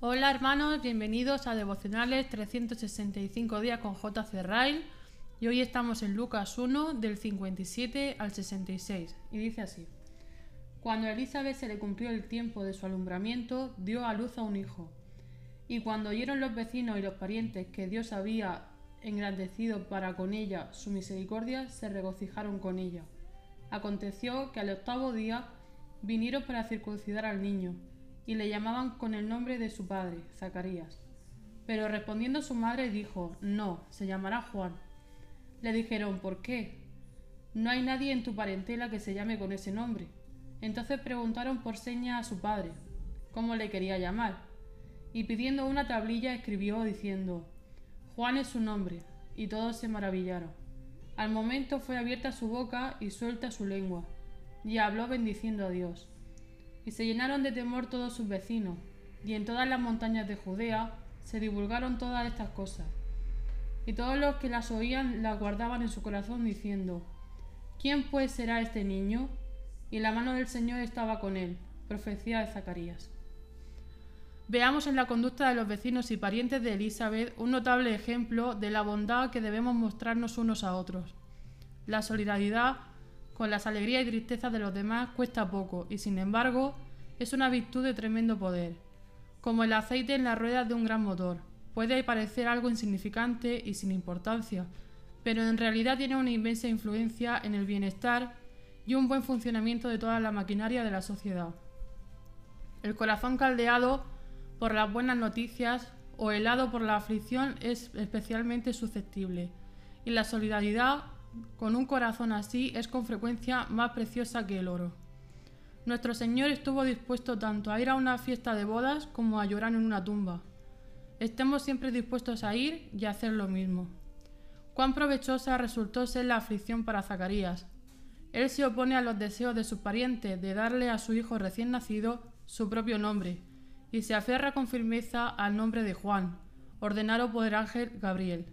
Hola hermanos, bienvenidos a Devocionales 365 días con J.C. Rail y hoy estamos en Lucas 1 del 57 al 66 y dice así. Cuando a Elizabeth se le cumplió el tiempo de su alumbramiento, dio a luz a un hijo. Y cuando oyeron los vecinos y los parientes que Dios había engrandecido para con ella su misericordia, se regocijaron con ella. Aconteció que al octavo día vinieron para circuncidar al niño, y le llamaban con el nombre de su padre, Zacarías. Pero respondiendo su madre dijo, No, se llamará Juan. Le dijeron, ¿por qué? No hay nadie en tu parentela que se llame con ese nombre. Entonces preguntaron por seña a su padre, cómo le quería llamar, y pidiendo una tablilla escribió diciendo, Juan es su nombre, y todos se maravillaron. Al momento fue abierta su boca y suelta su lengua, y habló bendiciendo a Dios. Y se llenaron de temor todos sus vecinos, y en todas las montañas de Judea se divulgaron todas estas cosas. Y todos los que las oían las guardaban en su corazón diciendo, ¿quién pues será este niño? Y la mano del Señor estaba con él. Profecía de Zacarías. Veamos en la conducta de los vecinos y parientes de Elizabeth un notable ejemplo de la bondad que debemos mostrarnos unos a otros. La solidaridad con las alegrías y tristezas de los demás cuesta poco y sin embargo es una virtud de tremendo poder. Como el aceite en las ruedas de un gran motor, puede parecer algo insignificante y sin importancia, pero en realidad tiene una inmensa influencia en el bienestar y un buen funcionamiento de toda la maquinaria de la sociedad. El corazón caldeado por las buenas noticias o helado por la aflicción es especialmente susceptible, y la solidaridad con un corazón así es con frecuencia más preciosa que el oro. Nuestro Señor estuvo dispuesto tanto a ir a una fiesta de bodas como a llorar en una tumba. Estemos siempre dispuestos a ir y a hacer lo mismo. Cuán provechosa resultó ser la aflicción para Zacarías. Él se opone a los deseos de su pariente de darle a su hijo recién nacido su propio nombre, y se aferra con firmeza al nombre de Juan, ordenado por el ángel Gabriel.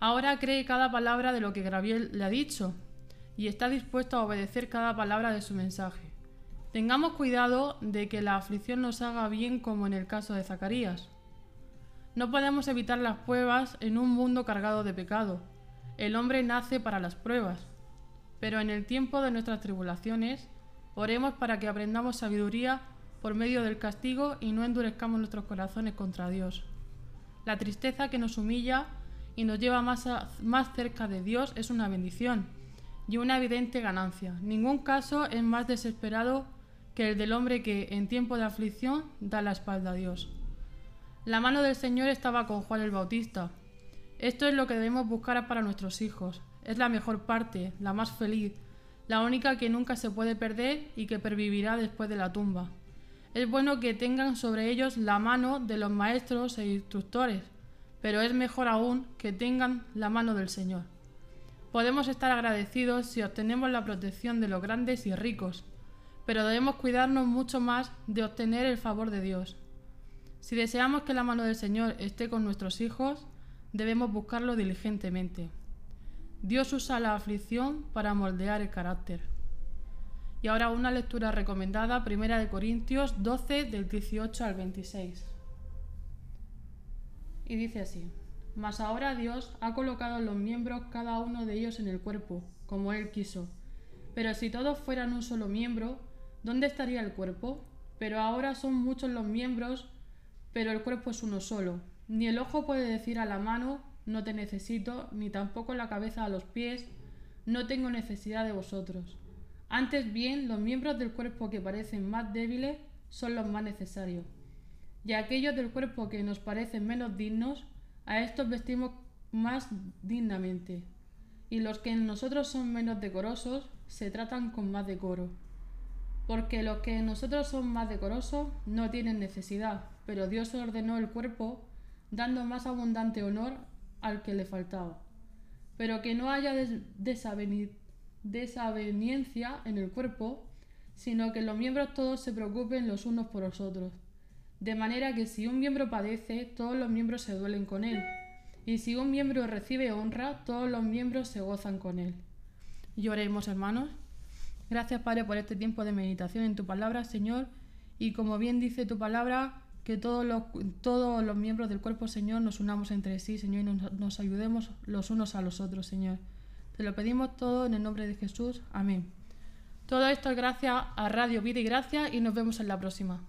Ahora cree cada palabra de lo que Gabriel le ha dicho y está dispuesto a obedecer cada palabra de su mensaje. Tengamos cuidado de que la aflicción nos haga bien como en el caso de Zacarías. No podemos evitar las pruebas en un mundo cargado de pecado. El hombre nace para las pruebas. Pero en el tiempo de nuestras tribulaciones, oremos para que aprendamos sabiduría por medio del castigo y no endurezcamos nuestros corazones contra Dios. La tristeza que nos humilla y nos lleva más, más cerca de Dios es una bendición y una evidente ganancia. Ningún caso es más desesperado que el del hombre que en tiempo de aflicción da la espalda a Dios. La mano del Señor estaba con Juan el Bautista. Esto es lo que debemos buscar para nuestros hijos. Es la mejor parte, la más feliz, la única que nunca se puede perder y que pervivirá después de la tumba es bueno que tengan sobre ellos la mano de los maestros e instructores, pero es mejor aún que tengan la mano del Señor. Podemos estar agradecidos si obtenemos la protección de los grandes y ricos, pero debemos cuidarnos mucho más de obtener el favor de Dios. Si deseamos que la mano del Señor esté con nuestros hijos, debemos buscarlo diligentemente. Dios usa la aflicción para moldear el carácter. Y ahora una lectura recomendada, Primera de Corintios 12 del 18 al 26. Y dice así: Mas ahora Dios ha colocado los miembros cada uno de ellos en el cuerpo, como él quiso. Pero si todos fueran un solo miembro, ¿dónde estaría el cuerpo? Pero ahora son muchos los miembros, pero el cuerpo es uno solo. Ni el ojo puede decir a la mano, no te necesito, ni tampoco la cabeza a los pies, no tengo necesidad de vosotros. Antes bien, los miembros del cuerpo que parecen más débiles son los más necesarios. Y aquellos del cuerpo que nos parecen menos dignos, a estos vestimos más dignamente. Y los que en nosotros son menos decorosos, se tratan con más decoro. Porque los que nosotros son más decorosos no tienen necesidad, pero Dios ordenó el cuerpo dando más abundante honor al que le faltaba. Pero que no haya desavenimiento desaveniencia en el cuerpo, sino que los miembros todos se preocupen los unos por los otros. De manera que si un miembro padece, todos los miembros se duelen con él. Y si un miembro recibe honra, todos los miembros se gozan con él. Lloremos, hermanos. Gracias, Padre, por este tiempo de meditación en tu palabra, Señor. Y como bien dice tu palabra, que todos los, todos los miembros del cuerpo, Señor, nos unamos entre sí, Señor, y nos, nos ayudemos los unos a los otros, Señor. Te lo pedimos todo en el nombre de Jesús. Amén. Todo esto es gracias a Radio Vida y Gracia y nos vemos en la próxima.